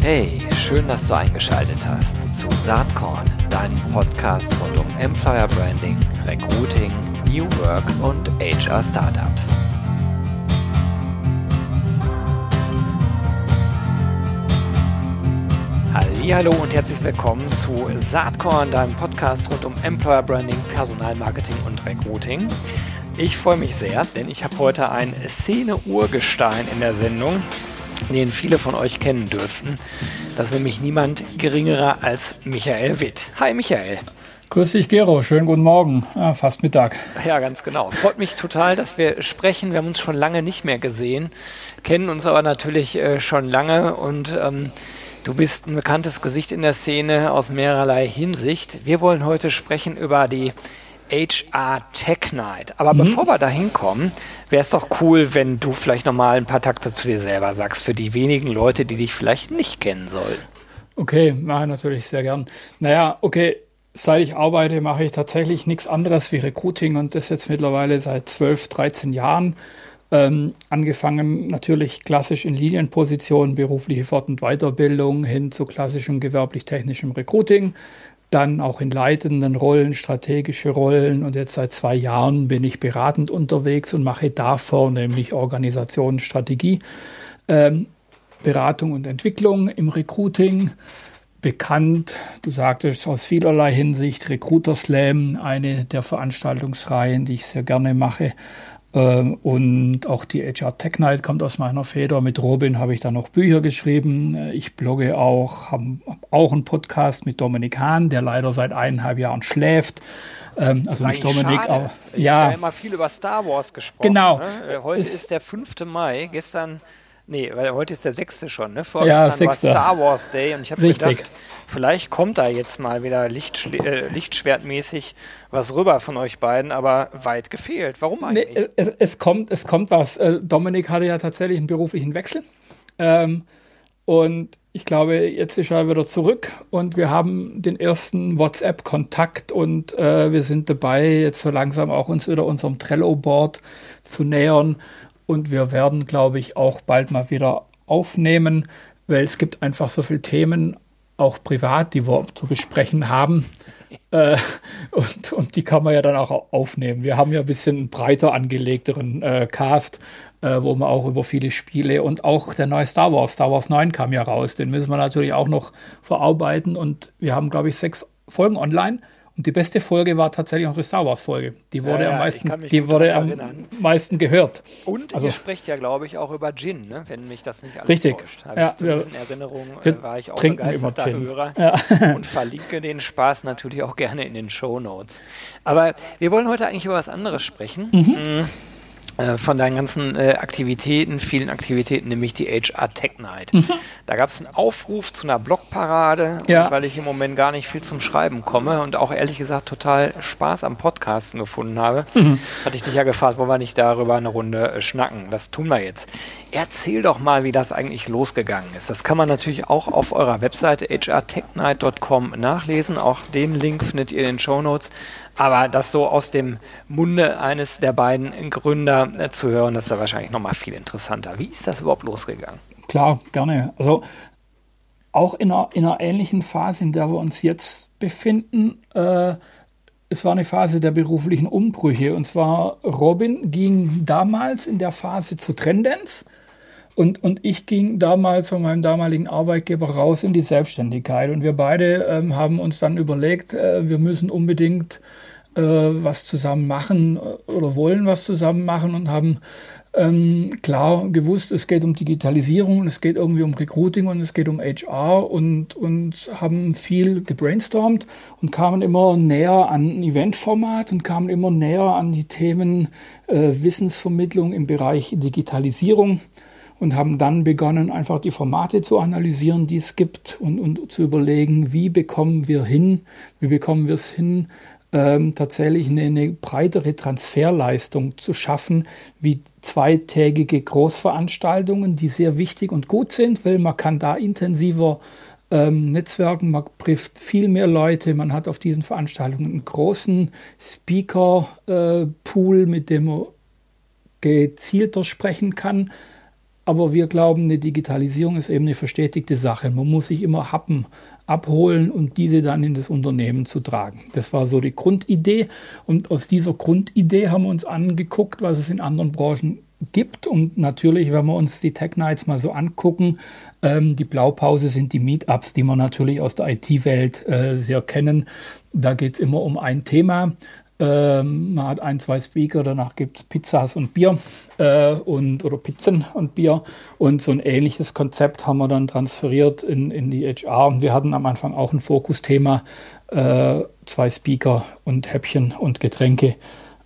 Hey, schön, dass du eingeschaltet hast zu Saatkorn, deinem Podcast rund um Employer Branding, Recruiting, New Work und HR Startups. Hallo und herzlich willkommen zu Saatkorn, deinem Podcast rund um Employer Branding, Personalmarketing und Recruiting. Ich freue mich sehr, denn ich habe heute ein Szene-Urgestein in der Sendung, den viele von euch kennen dürften. Das ist nämlich niemand geringerer als Michael Witt. Hi Michael. Grüß dich, Gero. Schönen guten Morgen. Ja, fast Mittag. Ja, ganz genau. Freut mich total, dass wir sprechen. Wir haben uns schon lange nicht mehr gesehen, kennen uns aber natürlich äh, schon lange und ähm, du bist ein bekanntes Gesicht in der Szene aus mehrerlei Hinsicht. Wir wollen heute sprechen über die HR Tech Night. Aber mhm. bevor wir da hinkommen, wäre es doch cool, wenn du vielleicht nochmal ein paar Takte zu dir selber sagst, für die wenigen Leute, die dich vielleicht nicht kennen sollen. Okay, mache ich natürlich sehr gern. Naja, okay, seit ich arbeite, mache ich tatsächlich nichts anderes wie Recruiting und das jetzt mittlerweile seit 12, 13 Jahren. Ähm, angefangen natürlich klassisch in Linienpositionen, berufliche Fort- und Weiterbildung hin zu klassischem gewerblich-technischem Recruiting dann auch in leitenden Rollen, strategische Rollen und jetzt seit zwei Jahren bin ich beratend unterwegs und mache davor nämlich Organisation, Strategie, ähm, Beratung und Entwicklung im Recruiting. Bekannt, du sagtest aus vielerlei Hinsicht, Recruiter Slam, eine der Veranstaltungsreihen, die ich sehr gerne mache. Ähm, und auch die HR Tech Night kommt aus meiner Feder. Mit Robin habe ich da noch Bücher geschrieben. Ich blogge auch, habe auch einen Podcast mit Dominik Hahn, der leider seit eineinhalb Jahren schläft. Ähm, also nicht Dominik, schade. aber ich ja. habe ja immer viel über Star Wars gesprochen. Genau. Ne? Äh, heute ist, ist der 5. Mai. Gestern Nee, weil heute ist der sechste schon, ne? Vorgestern ja, sechste. war Star Wars Day und ich habe gedacht, vielleicht kommt da jetzt mal wieder Lichtschle äh, Lichtschwertmäßig was rüber von euch beiden, aber weit gefehlt. Warum eigentlich? Nee, es, es, kommt, es kommt was. Äh, Dominik hatte ja tatsächlich einen beruflichen Wechsel. Ähm, und ich glaube, jetzt ist er wieder zurück und wir haben den ersten WhatsApp-Kontakt und äh, wir sind dabei, jetzt so langsam auch uns wieder unserem Trello-Board zu nähern und wir werden, glaube ich, auch bald mal wieder aufnehmen, weil es gibt einfach so viele Themen, auch privat, die wir zu besprechen haben. Äh, und, und die kann man ja dann auch aufnehmen. Wir haben ja ein bisschen breiter angelegteren äh, Cast, äh, wo man auch über viele Spiele und auch der neue Star Wars, Star Wars 9 kam ja raus. Den müssen wir natürlich auch noch verarbeiten. Und wir haben, glaube ich, sechs Folgen online. Und die beste Folge war tatsächlich unsere Star Wars Folge. Die wurde ja, am meisten, die wurde am meisten gehört. Und also, ihr sprecht ja, glaube ich, auch über Gin, ne? wenn mich das nicht alles richtig. täuscht. Habe ja, ich wir, in Erinnerung, äh, war ich auch begeisterter Hörer ja. und verlinke den Spaß natürlich auch gerne in den Show Notes. Aber wir wollen heute eigentlich über was anderes sprechen. Mhm. mhm. Äh, von deinen ganzen äh, Aktivitäten, vielen Aktivitäten, nämlich die HR Tech Night. Mhm. Da gab es einen Aufruf zu einer Blogparade, ja. weil ich im Moment gar nicht viel zum Schreiben komme und auch ehrlich gesagt total Spaß am Podcasten gefunden habe, mhm. hatte ich dich ja gefragt, wollen wir nicht darüber eine Runde äh, schnacken. Das tun wir jetzt. Erzähl doch mal, wie das eigentlich losgegangen ist. Das kann man natürlich auch auf eurer Webseite hrtechnight.com nachlesen. Auch den Link findet ihr in den Show Notes. Aber das so aus dem Munde eines der beiden Gründer äh, zu hören, das ist ja wahrscheinlich nochmal viel interessanter. Wie ist das überhaupt losgegangen? Klar, gerne. Also auch in einer, in einer ähnlichen Phase, in der wir uns jetzt befinden, äh, es war eine Phase der beruflichen Umbrüche. Und zwar Robin ging damals in der Phase zu Trendens. Und, und ich ging damals von meinem damaligen Arbeitgeber raus in die Selbstständigkeit. Und wir beide ähm, haben uns dann überlegt, äh, wir müssen unbedingt was zusammen machen äh, oder wollen was zusammen machen und haben ähm, klar gewusst, es geht um Digitalisierung und es geht irgendwie um Recruiting und es geht um HR und, und haben viel gebrainstormt und kamen immer näher an ein Eventformat und kamen immer näher an die Themen äh, Wissensvermittlung im Bereich Digitalisierung und haben dann begonnen, einfach die Formate zu analysieren, die es gibt und, und zu überlegen, wie bekommen wir hin, wie bekommen wir es hin, ähm, tatsächlich eine, eine breitere Transferleistung zu schaffen, wie zweitägige Großveranstaltungen, die sehr wichtig und gut sind, weil man kann da intensiver ähm, Netzwerken, man trifft viel mehr Leute, man hat auf diesen Veranstaltungen einen großen Speaker-Pool, äh, mit dem man gezielter sprechen kann aber wir glauben, eine Digitalisierung ist eben eine verstetigte Sache. Man muss sich immer Happen abholen und diese dann in das Unternehmen zu tragen. Das war so die Grundidee. Und aus dieser Grundidee haben wir uns angeguckt, was es in anderen Branchen gibt. Und natürlich, wenn wir uns die Tech Nights mal so angucken, ähm, die Blaupause sind die Meetups, die wir natürlich aus der IT-Welt äh, sehr kennen. Da geht es immer um ein Thema. Ähm, man hat ein, zwei Speaker, danach gibt es Pizzas und Bier äh, und, oder Pizzen und Bier. Und so ein ähnliches Konzept haben wir dann transferiert in, in die HR. Und wir hatten am Anfang auch ein Fokusthema, äh, zwei Speaker und Häppchen und Getränke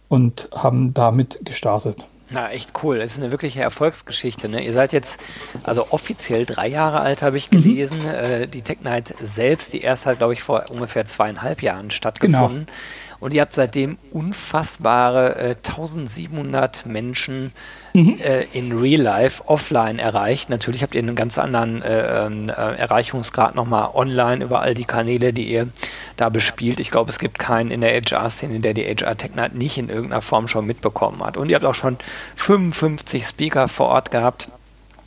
und haben damit gestartet. Na, echt cool. Das ist eine wirkliche Erfolgsgeschichte. Ne? Ihr seid jetzt also offiziell drei Jahre alt, habe ich mhm. gelesen. Mhm. Äh, die Tech Night selbst, die erst hat, glaube ich, vor ungefähr zweieinhalb Jahren stattgefunden. Genau. Und ihr habt seitdem unfassbare äh, 1700 Menschen mhm. äh, in Real Life offline erreicht. Natürlich habt ihr einen ganz anderen äh, ähm, äh, Erreichungsgrad nochmal online über all die Kanäle, die ihr da bespielt. Ich glaube, es gibt keinen in der HR-Szene, der die HR Tech Night nicht in irgendeiner Form schon mitbekommen hat. Und ihr habt auch schon 55 Speaker vor Ort gehabt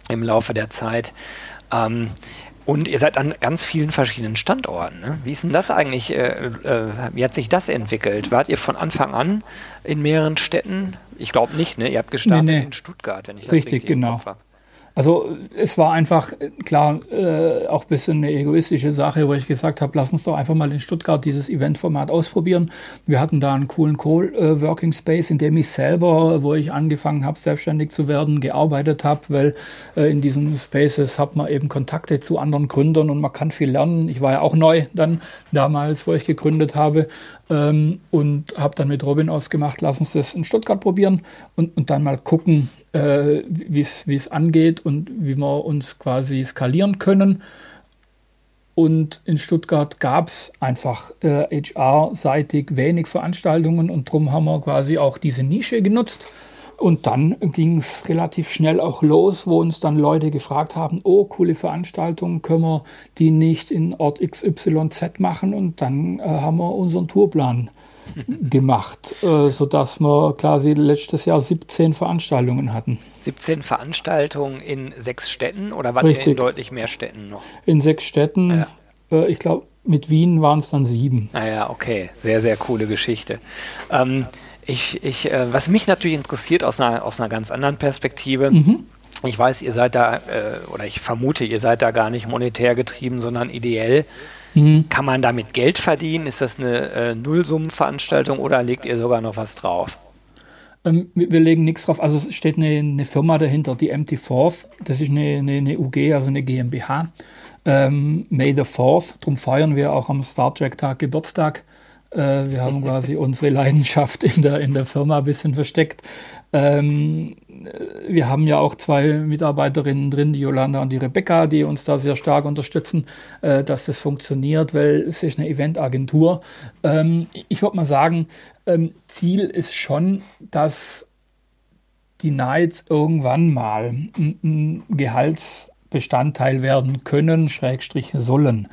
im Laufe der Zeit. Ähm, und ihr seid an ganz vielen verschiedenen Standorten. Ne? Wie ist denn das eigentlich? Äh, äh, wie hat sich das entwickelt? Wart ihr von Anfang an in mehreren Städten? Ich glaube nicht, ne? Ihr habt gestartet nee, nee. in Stuttgart, wenn ich das richtig, richtig genau. im Kopf habe. Also es war einfach, klar, äh, auch ein bisschen eine egoistische Sache, wo ich gesagt habe, lass uns doch einfach mal in Stuttgart dieses Eventformat ausprobieren. Wir hatten da einen coolen Co-Working Space, in dem ich selber, wo ich angefangen habe, selbstständig zu werden, gearbeitet habe, weil äh, in diesen Spaces hat man eben Kontakte zu anderen Gründern und man kann viel lernen. Ich war ja auch neu dann damals, wo ich gegründet habe ähm, und habe dann mit Robin ausgemacht, lass uns das in Stuttgart probieren und, und dann mal gucken, äh, wie es angeht und wie wir uns quasi skalieren können. Und in Stuttgart gab es einfach äh, HR-seitig wenig Veranstaltungen und darum haben wir quasi auch diese Nische genutzt. Und dann ging es relativ schnell auch los, wo uns dann Leute gefragt haben, oh, coole Veranstaltungen, können wir die nicht in Ort XYZ machen? Und dann äh, haben wir unseren Tourplan gemacht, äh, sodass wir quasi letztes Jahr 17 Veranstaltungen hatten. 17 Veranstaltungen in sechs Städten oder waren in deutlich mehr Städten noch? In sechs Städten. Ja. Äh, ich glaube, mit Wien waren es dann sieben. Naja, ah okay. Sehr, sehr coole Geschichte. Ähm, ich, ich, äh, was mich natürlich interessiert aus einer, aus einer ganz anderen Perspektive, mhm. ich weiß, ihr seid da, äh, oder ich vermute, ihr seid da gar nicht monetär getrieben, sondern ideell. Mhm. Kann man damit Geld verdienen? Ist das eine äh, Nullsummenveranstaltung oder legt ihr sogar noch was drauf? Ähm, wir, legen nichts drauf. Also es steht eine, eine, Firma dahinter, die Empty Fourth. Das ist eine, eine, eine UG, also eine GmbH. Ähm, May the Fourth. Darum feiern wir auch am Star Trek Tag Geburtstag. Äh, wir haben quasi unsere Leidenschaft in der, in der Firma ein bisschen versteckt. Ähm, wir haben ja auch zwei Mitarbeiterinnen drin, die Jolanda und die Rebecca, die uns da sehr stark unterstützen, äh, dass das funktioniert, weil es ist eine Eventagentur. Ähm, ich würde mal sagen, ähm, Ziel ist schon, dass die Nights irgendwann mal ein Gehaltsbestandteil werden können, Schrägstrich sollen.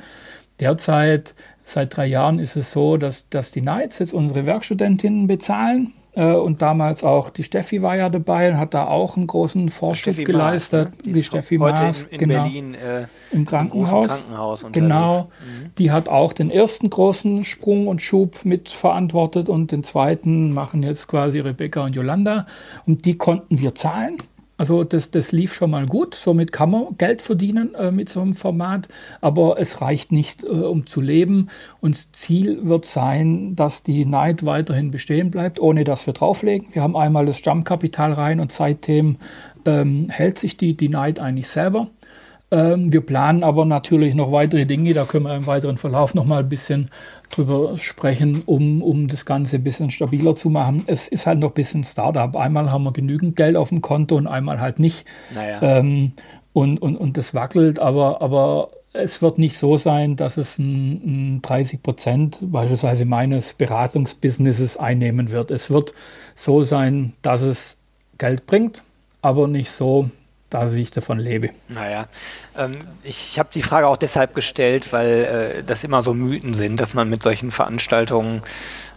Derzeit, seit drei Jahren, ist es so, dass, dass die Nights jetzt unsere Werkstudentinnen bezahlen äh, und damals auch die Steffi war ja dabei und hat da auch einen großen Fortschritt geleistet. Maas, ne? Die, die Steffi Maas, in, in genau, Berlin äh, im Krankenhaus. Im Krankenhaus genau, mhm. die hat auch den ersten großen Sprung und Schub mitverantwortet und den zweiten machen jetzt quasi Rebecca und Yolanda und die konnten wir zahlen. Also das, das lief schon mal gut. Somit kann man Geld verdienen äh, mit so einem Format, aber es reicht nicht, äh, um zu leben. Und Ziel wird sein, dass die Night weiterhin bestehen bleibt, ohne dass wir drauflegen. Wir haben einmal das Stammkapital rein und seitdem ähm, hält sich die, die Night eigentlich selber. Ähm, wir planen aber natürlich noch weitere Dinge, da können wir im weiteren Verlauf noch mal ein bisschen drüber sprechen, um, um das Ganze ein bisschen stabiler zu machen. Es ist halt noch ein bisschen Startup. Einmal haben wir genügend Geld auf dem Konto und einmal halt nicht. Naja. Ähm, und, und, und das wackelt, aber, aber es wird nicht so sein, dass es ein, ein 30 Prozent beispielsweise meines Beratungsbusinesses einnehmen wird. Es wird so sein, dass es Geld bringt, aber nicht so, dass ich davon lebe. Naja, ähm, ich habe die Frage auch deshalb gestellt, weil äh, das immer so Mythen sind, dass man mit solchen Veranstaltungen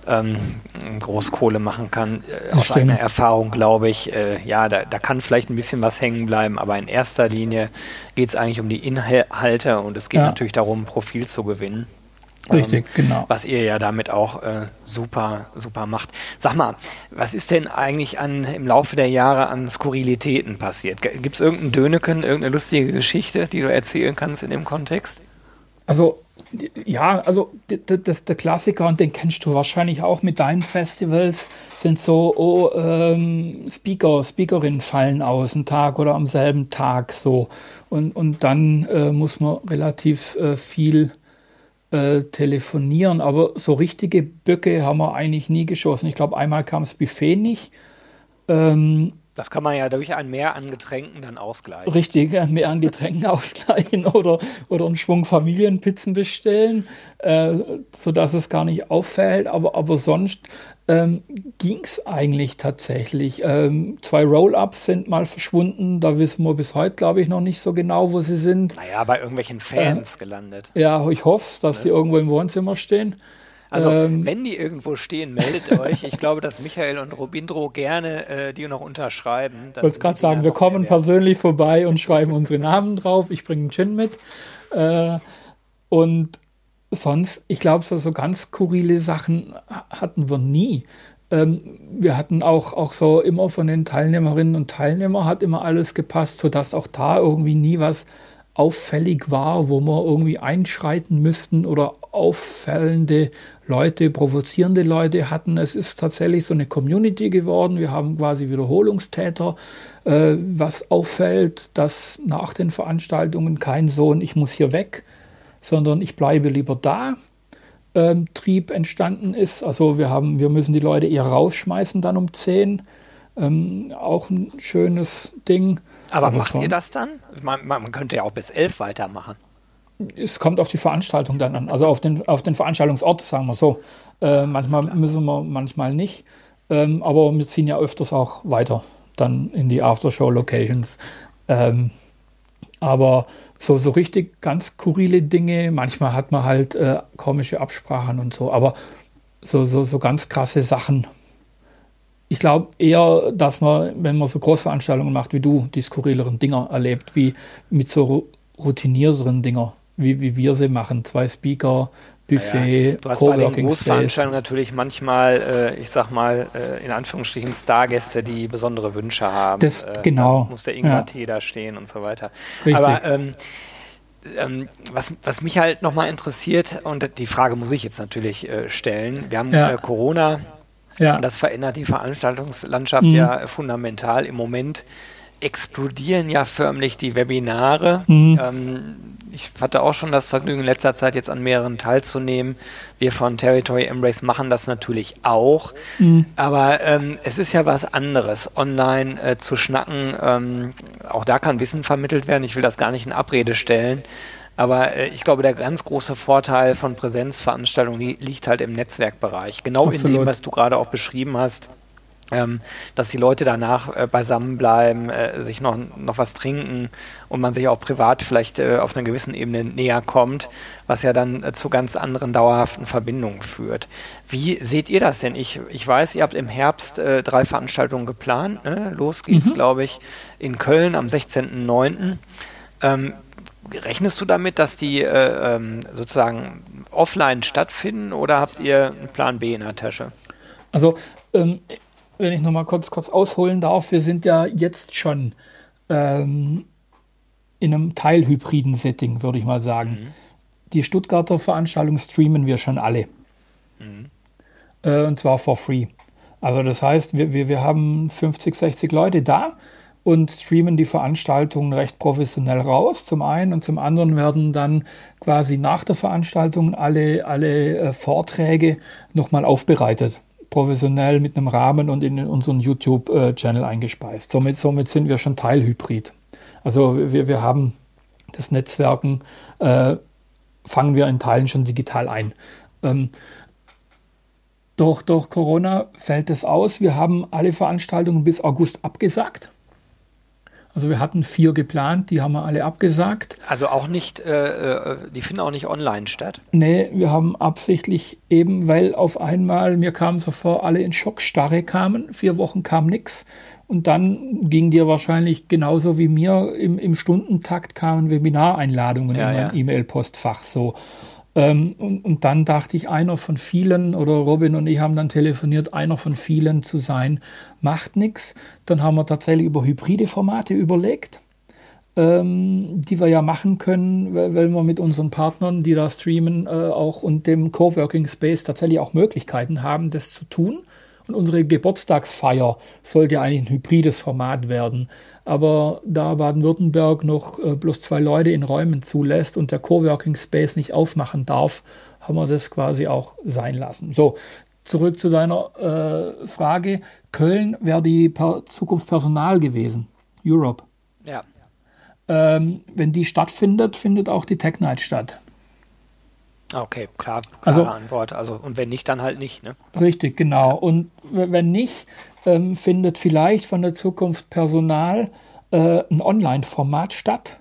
ähm, Großkohle machen kann. Äh, aus stimmt. eigener Erfahrung glaube ich, äh, ja, da, da, kann vielleicht ein bisschen was hängen bleiben, aber in erster Linie geht es eigentlich um die Inhalte und es geht ja. natürlich darum, Profil zu gewinnen. Richtig, ähm, genau. Was ihr ja damit auch äh, super, super macht. Sag mal, was ist denn eigentlich an, im Laufe der Jahre an Skurrilitäten passiert? Gibt es irgendeinen Döneken, irgendeine lustige Geschichte, die du erzählen kannst in dem Kontext? Also, ja, also das, der Klassiker, und den kennst du wahrscheinlich auch mit deinen Festivals, sind so, oh, ähm, Speaker, Speakerinnen fallen aus, einen Tag oder am selben Tag so. Und, und dann äh, muss man relativ äh, viel äh, telefonieren, aber so richtige Böcke haben wir eigentlich nie geschossen. Ich glaube, einmal kam das Buffet nicht. Ähm, das kann man ja durch ein Mehr an Getränken dann ausgleichen. Richtig, ein Mehr an Getränken ausgleichen oder, oder einen Schwung Familienpizzen bestellen, äh, sodass es gar nicht auffällt. Aber, aber sonst ähm, ging es eigentlich tatsächlich. Ähm, zwei Roll-Ups sind mal verschwunden. Da wissen wir bis heute, glaube ich, noch nicht so genau, wo sie sind. Naja, bei irgendwelchen Fans äh, gelandet. Ja, ich hoffe dass ja. die irgendwo im Wohnzimmer stehen. Also, ähm, wenn die irgendwo stehen, meldet euch. Ich glaube, dass Michael und Robindro gerne äh, die noch unterschreiben. Ich wollte es gerade sagen, wir kommen persönlich vorbei und schreiben unsere Namen drauf. Ich bringe einen Gin mit. Äh, und sonst, ich glaube, so, so ganz skurrile Sachen hatten wir nie. Ähm, wir hatten auch, auch so immer von den Teilnehmerinnen und Teilnehmern hat immer alles gepasst, sodass auch da irgendwie nie was auffällig war, wo wir irgendwie einschreiten müssten oder auffällende Leute, provozierende Leute hatten. Es ist tatsächlich so eine Community geworden. Wir haben quasi Wiederholungstäter. Äh, was auffällt, dass nach den Veranstaltungen kein Sohn, ich muss hier weg, sondern ich bleibe lieber da. Ähm, Trieb entstanden ist. Also wir haben, wir müssen die Leute eher rausschmeißen dann um 10. Ähm, auch ein schönes Ding. Aber, Aber macht so, ihr das dann? Man, man, könnte ja auch bis 11 weitermachen. Es kommt auf die Veranstaltung dann an, also auf den, auf den Veranstaltungsort, sagen wir so. Äh, manchmal müssen wir, manchmal nicht. Ähm, aber wir ziehen ja öfters auch weiter dann in die Aftershow-Locations. Ähm, aber so, so richtig ganz skurrile Dinge. Manchmal hat man halt äh, komische Absprachen und so, aber so, so, so ganz krasse Sachen. Ich glaube eher, dass man, wenn man so Großveranstaltungen macht wie du, die skurrileren Dinger erlebt, wie mit so routinierteren Dinger, wie, wie wir sie machen. Zwei Speaker, Buffet, ja, Du hast bei den Großveranstaltungen natürlich manchmal, äh, ich sag mal, äh, in Anführungsstrichen Stargäste, die besondere Wünsche haben. Das, äh, genau. muss der Ingwer-Tee ja. da stehen und so weiter. Richtig. Aber ähm, ähm, was, was mich halt nochmal interessiert, und die Frage muss ich jetzt natürlich äh, stellen, wir haben ja. Äh, Corona, ja. und das verändert die Veranstaltungslandschaft mhm. ja fundamental. Im Moment explodieren ja förmlich die Webinare. Mhm. Ähm, ich hatte auch schon das Vergnügen, in letzter Zeit jetzt an mehreren teilzunehmen. Wir von Territory Embrace machen das natürlich auch. Mhm. Aber ähm, es ist ja was anderes, online äh, zu schnacken. Ähm, auch da kann Wissen vermittelt werden. Ich will das gar nicht in Abrede stellen. Aber äh, ich glaube, der ganz große Vorteil von Präsenzveranstaltungen li liegt halt im Netzwerkbereich. Genau Absolut. in dem, was du gerade auch beschrieben hast ähm, dass die Leute danach äh, beisammen bleiben, äh, sich noch, noch was trinken und man sich auch privat vielleicht äh, auf einer gewissen Ebene näher kommt, was ja dann äh, zu ganz anderen dauerhaften Verbindungen führt. Wie seht ihr das denn? Ich, ich weiß, ihr habt im Herbst äh, drei Veranstaltungen geplant. Ne? Los geht's, mhm. glaube ich, in Köln am 16.09. Ähm, rechnest du damit, dass die äh, ähm, sozusagen offline stattfinden oder habt ihr einen Plan B in der Tasche? Also ähm, wenn ich nochmal kurz, kurz ausholen darf, wir sind ja jetzt schon ähm, in einem teilhybriden Setting, würde ich mal sagen. Mhm. Die Stuttgarter Veranstaltung streamen wir schon alle. Mhm. Äh, und zwar for free. Also das heißt, wir, wir, wir haben 50, 60 Leute da und streamen die Veranstaltungen recht professionell raus, zum einen. Und zum anderen werden dann quasi nach der Veranstaltung alle, alle äh, Vorträge nochmal aufbereitet professionell mit einem Rahmen und in unseren YouTube-Channel eingespeist. Somit, somit sind wir schon Teilhybrid. Also wir, wir haben das Netzwerken, äh, fangen wir in Teilen schon digital ein. Ähm, durch, durch Corona fällt es aus. Wir haben alle Veranstaltungen bis August abgesagt. Also wir hatten vier geplant, die haben wir alle abgesagt. Also auch nicht, äh, äh, die finden auch nicht online statt? Nee, wir haben absichtlich eben, weil auf einmal, mir kam so vor, alle in Schockstarre kamen, vier Wochen kam nichts. Und dann ging dir wahrscheinlich genauso wie mir im, im Stundentakt kamen Webinareinladungen ja, in mein ja. E-Mail-Postfach so. Ähm, und, und, dann dachte ich, einer von vielen, oder Robin und ich haben dann telefoniert, einer von vielen zu sein, macht nichts. Dann haben wir tatsächlich über hybride Formate überlegt, ähm, die wir ja machen können, weil, wir mit unseren Partnern, die da streamen, äh, auch und dem Coworking Space tatsächlich auch Möglichkeiten haben, das zu tun. Und unsere Geburtstagsfeier sollte eigentlich ein hybrides Format werden. Aber da Baden-Württemberg noch äh, bloß zwei Leute in Räumen zulässt und der Coworking Space nicht aufmachen darf, haben wir das quasi auch sein lassen. So, zurück zu deiner äh, Frage. Köln wäre die per Zukunft Personal gewesen. Europe. Ja. Ähm, wenn die stattfindet, findet auch die Tech Night statt. Okay, klar, klare also, Antwort. Also, und wenn nicht, dann halt nicht. Ne? Richtig, genau. Und wenn nicht, ähm, findet vielleicht von der Zukunft Personal äh, ein Online-Format statt.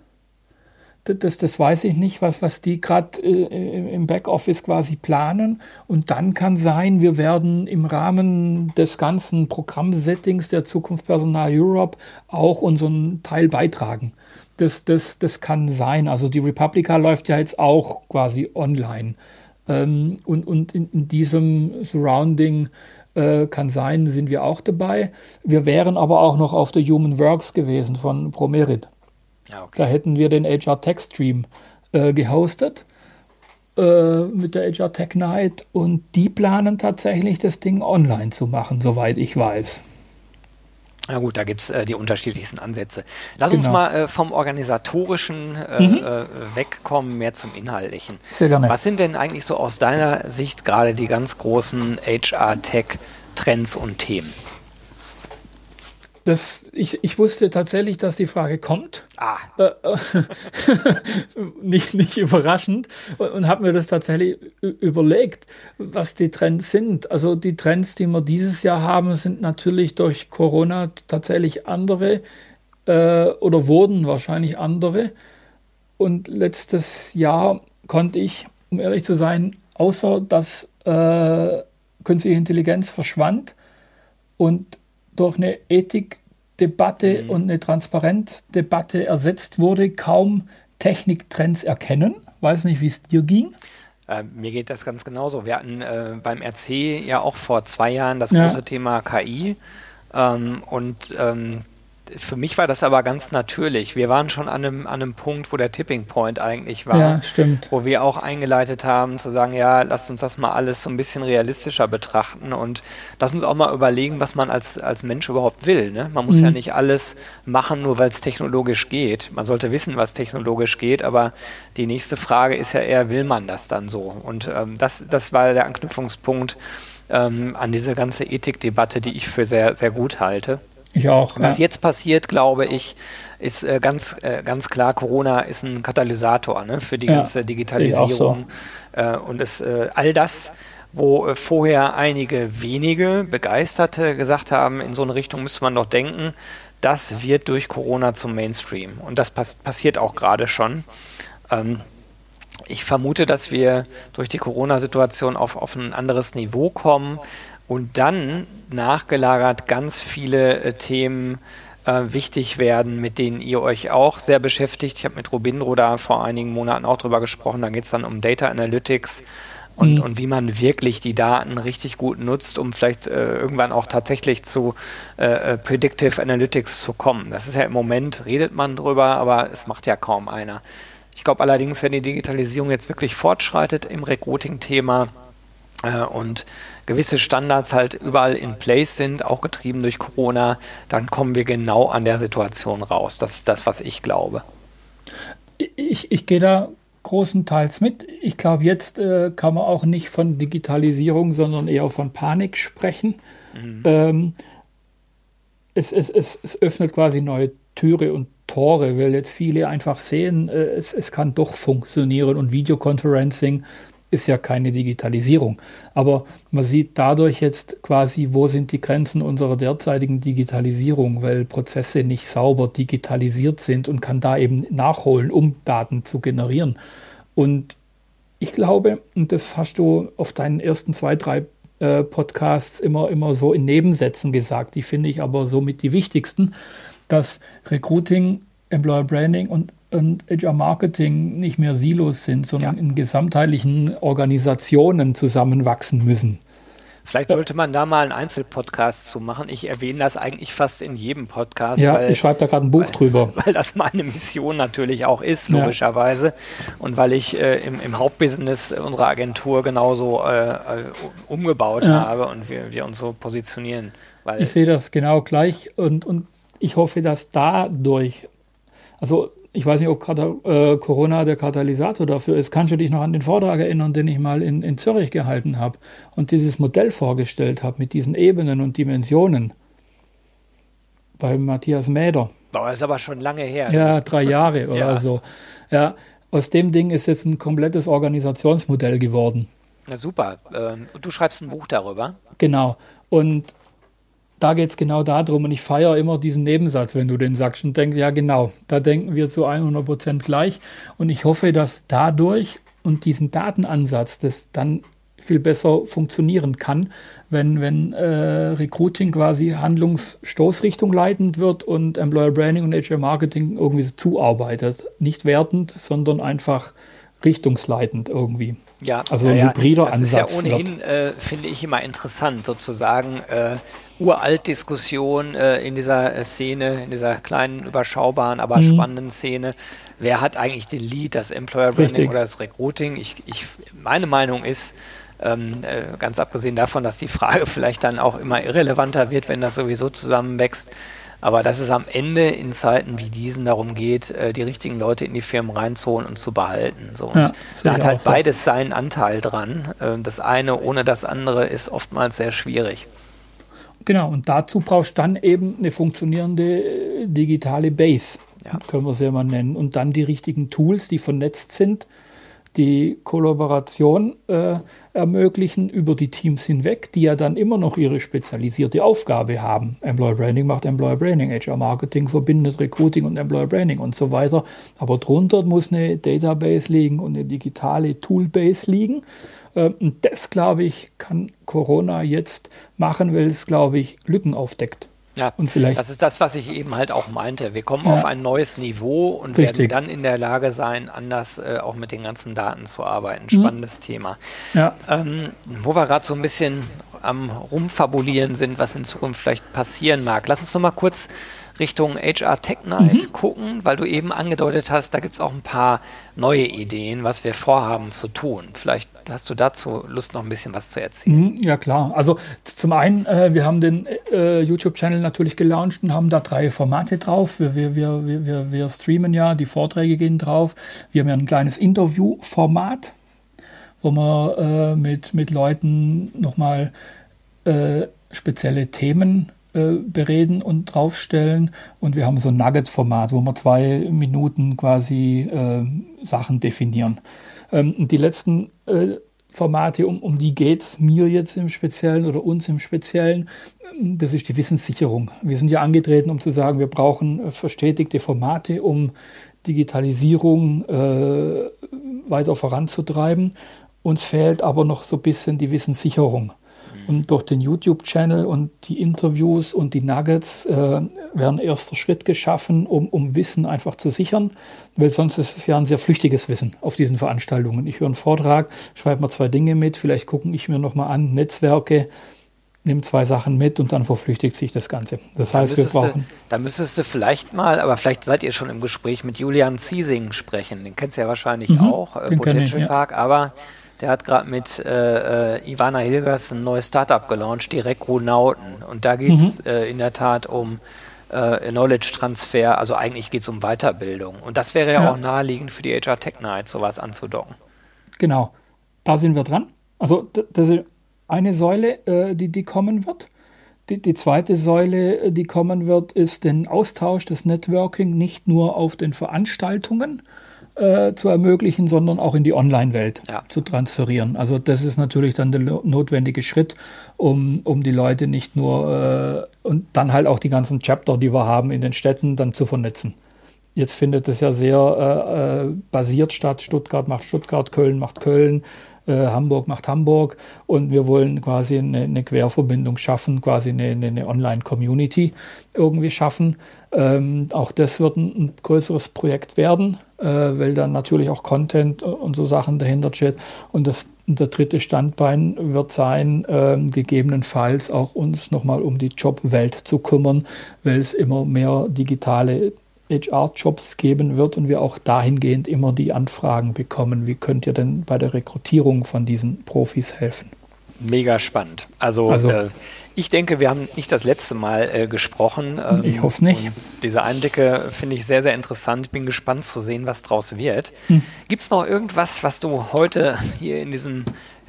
Das, das weiß ich nicht, was, was die gerade äh, im Backoffice quasi planen. Und dann kann sein, wir werden im Rahmen des ganzen Programmsettings der Zukunft Personal Europe auch unseren Teil beitragen das, das, das kann sein. Also die Republica läuft ja jetzt auch quasi online. Ähm, und und in, in diesem Surrounding äh, kann sein, sind wir auch dabei. Wir wären aber auch noch auf der Human Works gewesen von Promerit. Okay. Da hätten wir den HR Tech Stream äh, gehostet äh, mit der HR Tech Night und die planen tatsächlich das Ding online zu machen, soweit ich weiß. Na gut, da gibt es äh, die unterschiedlichsten Ansätze. Lass genau. uns mal äh, vom Organisatorischen äh, mhm. Äh, wegkommen, mehr zum Inhaltlichen. Sehr gerne. Was sind denn eigentlich so aus deiner Sicht gerade die ganz großen HR-Tech-Trends und Themen? Das, ich, ich wusste tatsächlich, dass die Frage kommt. Ah. Äh, nicht, nicht überraschend. Und, und habe mir das tatsächlich überlegt, was die Trends sind. Also die Trends, die wir dieses Jahr haben, sind natürlich durch Corona tatsächlich andere äh, oder wurden wahrscheinlich andere. Und letztes Jahr konnte ich, um ehrlich zu sein, außer dass äh, künstliche Intelligenz verschwand und durch eine Ethikdebatte mhm. und eine Transparenzdebatte ersetzt wurde, kaum Techniktrends erkennen. Weiß nicht, wie es dir ging. Äh, mir geht das ganz genauso. Wir hatten äh, beim RC ja auch vor zwei Jahren das große ja. Thema KI. Ähm, und ähm, für mich war das aber ganz natürlich. Wir waren schon an einem, an einem Punkt, wo der Tipping Point eigentlich war. Ja, stimmt. Wo wir auch eingeleitet haben, zu sagen, ja, lasst uns das mal alles so ein bisschen realistischer betrachten und lass uns auch mal überlegen, was man als, als Mensch überhaupt will. Ne? Man muss mhm. ja nicht alles machen, nur weil es technologisch geht. Man sollte wissen, was technologisch geht, aber die nächste Frage ist ja eher, will man das dann so? Und ähm, das, das war der Anknüpfungspunkt ähm, an diese ganze Ethikdebatte, die ich für sehr, sehr gut halte. Ich auch. Was ja. jetzt passiert, glaube ich, ist äh, ganz, äh, ganz klar, Corona ist ein Katalysator ne, für die ja, ganze Digitalisierung. So. Äh, und es, äh, all das, wo äh, vorher einige wenige Begeisterte gesagt haben, in so eine Richtung müsste man doch denken, das wird durch Corona zum Mainstream. Und das pass passiert auch gerade schon. Ähm, ich vermute, dass wir durch die Corona-Situation auf, auf ein anderes Niveau kommen und dann nachgelagert ganz viele äh, Themen äh, wichtig werden, mit denen ihr euch auch sehr beschäftigt. Ich habe mit Robindro da vor einigen Monaten auch drüber gesprochen. Da geht es dann um Data Analytics und, mhm. und wie man wirklich die Daten richtig gut nutzt, um vielleicht äh, irgendwann auch tatsächlich zu äh, äh, Predictive Analytics zu kommen. Das ist ja im Moment, redet man drüber, aber es macht ja kaum einer. Ich glaube allerdings, wenn die Digitalisierung jetzt wirklich fortschreitet im Recruiting-Thema äh, und gewisse Standards halt überall in place sind, auch getrieben durch Corona, dann kommen wir genau an der Situation raus. Das ist das, was ich glaube. Ich, ich gehe da großenteils mit. Ich glaube, jetzt äh, kann man auch nicht von Digitalisierung, sondern eher von Panik sprechen. Mhm. Ähm, es, es, es, es öffnet quasi neue Türe und Tore, weil jetzt viele einfach sehen, äh, es, es kann doch funktionieren und Videoconferencing ist ja keine Digitalisierung. Aber man sieht dadurch jetzt quasi, wo sind die Grenzen unserer derzeitigen Digitalisierung, weil Prozesse nicht sauber digitalisiert sind und kann da eben nachholen, um Daten zu generieren. Und ich glaube, und das hast du auf deinen ersten zwei, drei äh, Podcasts immer, immer so in Nebensätzen gesagt, die finde ich aber somit die wichtigsten, dass Recruiting, Employer Branding und und HR Marketing nicht mehr Silos sind, sondern ja. in gesamtheitlichen Organisationen zusammenwachsen müssen. Vielleicht sollte man da mal einen Einzelpodcast zu machen. Ich erwähne das eigentlich fast in jedem Podcast. Ja, weil, ich schreibe da gerade ein Buch weil, drüber. Weil das meine Mission natürlich auch ist, logischerweise. Ja. Und weil ich äh, im, im, Hauptbusiness unserer Agentur genauso äh, äh umgebaut ja. habe und wir, wir uns so positionieren. ich sehe das genau gleich und, und ich hoffe, dass dadurch, also ich weiß nicht, ob äh, Corona der Katalysator dafür ist. Kannst du dich noch an den Vortrag erinnern, den ich mal in, in Zürich gehalten habe und dieses Modell vorgestellt habe mit diesen Ebenen und Dimensionen bei Matthias Mäder? Das ist aber schon lange her. Ja, drei Jahre oder ja. so. Ja, aus dem Ding ist jetzt ein komplettes Organisationsmodell geworden. Na super. Ähm, du schreibst ein Buch darüber. Genau. Und da geht es genau darum und ich feiere immer diesen Nebensatz, wenn du den sagst und denke, ja genau, da denken wir zu 100 Prozent gleich und ich hoffe, dass dadurch und diesen Datenansatz das dann viel besser funktionieren kann, wenn, wenn äh, Recruiting quasi Handlungsstoßrichtung leitend wird und Employer Branding und HR Marketing irgendwie so zuarbeitet. Nicht wertend, sondern einfach richtungsleitend irgendwie. Ja, also ein ja, hybrider das Ansatz. Das ist ja ohnehin, äh, finde ich, immer interessant, sozusagen äh, Uralt-Diskussion äh, in dieser äh, Szene, in dieser kleinen, überschaubaren, aber mhm. spannenden Szene. Wer hat eigentlich den Lead, das Employer Branding Richtig. oder das Recruiting? Ich, ich, meine Meinung ist, ähm, äh, ganz abgesehen davon, dass die Frage vielleicht dann auch immer irrelevanter wird, wenn das sowieso zusammenwächst, aber dass es am Ende in Zeiten wie diesen darum geht, äh, die richtigen Leute in die Firmen reinzuholen und zu behalten. So. Und ja, da hat halt so. beides seinen Anteil dran. Äh, das eine ohne das andere ist oftmals sehr schwierig. Genau, und dazu brauchst du dann eben eine funktionierende äh, digitale Base, ja. können wir es ja mal nennen. Und dann die richtigen Tools, die vernetzt sind, die Kollaboration äh, ermöglichen über die Teams hinweg, die ja dann immer noch ihre spezialisierte Aufgabe haben. Employer Branding macht Employer Branding, HR Marketing verbindet Recruiting und Employer Branding und so weiter. Aber drunter muss eine Database liegen und eine digitale Toolbase liegen. Äh, und das, glaube ich, kann Corona jetzt machen, weil es, glaube ich, Lücken aufdeckt. Ja, und vielleicht das ist das, was ich eben halt auch meinte. Wir kommen ja. auf ein neues Niveau und Richtig. werden dann in der Lage sein, anders äh, auch mit den ganzen Daten zu arbeiten. Mhm. Spannendes mhm. Thema. Ja. Ähm, wo wir gerade so ein bisschen am Rumfabulieren sind, was in Zukunft vielleicht passieren mag. Lass uns noch mal kurz Richtung HR Tech Night mhm. gucken, weil du eben angedeutet hast, da gibt es auch ein paar neue Ideen, was wir vorhaben zu tun. Vielleicht hast du dazu Lust, noch ein bisschen was zu erzählen. Mhm, ja, klar. Also zum einen, äh, wir haben den äh, YouTube-Channel natürlich gelauncht und haben da drei Formate drauf. Wir, wir, wir, wir, wir streamen ja, die Vorträge gehen drauf. Wir haben ja ein kleines Interview-Format, wo wir äh, mit, mit Leuten nochmal äh, spezielle Themen äh, bereden und draufstellen. Und wir haben so ein Nugget-Format, wo wir zwei Minuten quasi äh, Sachen definieren. Ähm, die letzten äh, Formate, um, um die geht es mir jetzt im Speziellen oder uns im Speziellen, ähm, das ist die Wissenssicherung. Wir sind ja angetreten, um zu sagen, wir brauchen äh, verstetigte Formate, um Digitalisierung äh, weiter voranzutreiben. Uns fehlt aber noch so ein bisschen die Wissenssicherung. Und durch den YouTube-Channel und die Interviews und die Nuggets äh, werden erster Schritt geschaffen, um, um Wissen einfach zu sichern, weil sonst ist es ja ein sehr flüchtiges Wissen auf diesen Veranstaltungen. Ich höre einen Vortrag, schreibe mir zwei Dinge mit, vielleicht gucke ich mir nochmal an, Netzwerke, nehme zwei Sachen mit und dann verflüchtigt sich das Ganze. Das da heißt, wir brauchen. Du, da müsstest du vielleicht mal, aber vielleicht seid ihr schon im Gespräch mit Julian Ziesing sprechen. Den kennst du ja wahrscheinlich mhm, auch, äh, Potential Park, ja. aber der hat gerade mit äh, äh, Ivana Hilgers ein neues Startup gelauncht, die Rekronauten. Und da geht es mhm. äh, in der Tat um äh, Knowledge Transfer, also eigentlich geht es um Weiterbildung. Und das wäre ja, ja, auch naheliegend für die HR Tech Night, sowas anzudocken. Genau, da sind wir dran. Also das ist eine Säule, äh, die, die kommen wird. Die, die zweite Säule, äh, die kommen wird, ist den Austausch, das Networking nicht nur auf den Veranstaltungen, äh, zu ermöglichen, sondern auch in die Online-Welt Ja. zu transferieren. Also das ist natürlich dann der notwendige Schritt, um, um die Leute nicht nur äh, und dann halt auch die ganzen Chapter, die wir haben in den Städten, dann zu vernetzen. Jetzt findet es ja sehr äh, äh, basiert statt. Stuttgart macht Stuttgart, Köln macht Köln, äh, Hamburg macht Hamburg. Und wir wollen quasi eine, eine Querverbindung schaffen, quasi eine, eine, Online-Community irgendwie schaffen. Ähm, auch das wird ein, ein größeres Projekt werden, äh, weil dann natürlich auch Content und so Sachen dahinter steht. Und das der dritte Standbein wird sein, ähm, gegebenenfalls auch uns nochmal um die Jobwelt zu kümmern, weil es immer mehr digitale HR-Jobs geben wird und wir auch dahingehend immer die Anfragen bekommen, wie könnt ihr denn bei der Rekrutierung von diesen Profis helfen? Mega spannend. Also, Also- äh, ich denke, wir haben nicht das letzte Mal äh, gesprochen. ähm, Ich hoff's nicht. Diese Einblicke finde ich sehr, sehr interessant. Bin gespannt zu sehen, was draus wird. Hm. Gibt es noch irgendwas, was du heute hier in diesem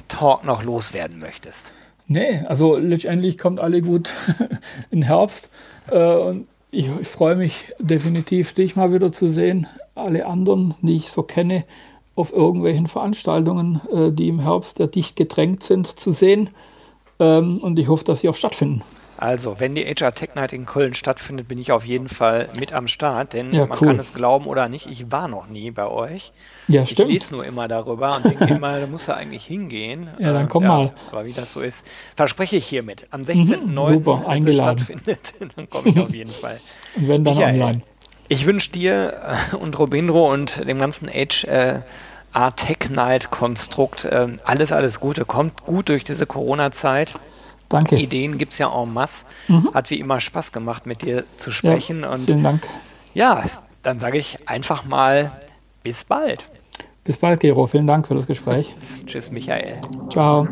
Talk noch loswerden möchtest? Nee, also letztendlich kommt alle gut in Herbst äh, und ich, ich freue mich definitiv, dich mal wieder zu sehen. Alle anderen, die ich so kenne, auf irgendwelchen Veranstaltungen, äh, die im Herbst ja dicht gedrängt sind, zu sehen. Ähm, und ich hoffe, dass sie auch stattfinden. Also, wenn die HR Tech Night in Köln stattfindet, bin ich auf jeden Fall mit am Start, denn Ja, man cool. kann es glauben oder nicht, ich war noch nie bei euch. Ja, Ich stimmt. lese nur immer darüber und denke immer, da muss er eigentlich hingehen. Äh, Ja, dann komm mal. Aber wie das so ist, verspreche ich hiermit. Am 16.09. super, wenn es eingeladen. stattfindet, dann komme ich auf jeden Fall. Und wenn dann Michael, online. Ich wünsche dir äh, und Robindro und dem ganzen HR äh, Tech Night Konstrukt äh, alles, alles Gute. Kommt gut durch diese Corona-Zeit. Danke. Ideen gibt es ja en masse. Hat wie immer Spaß gemacht, mit dir zu Ja, sprechen. und vielen Dank. ja, dann sage ich einfach mal bis bald. Bis bald, Gero. Vielen Dank für das Gespräch. Tschüss, Michael. Ciao.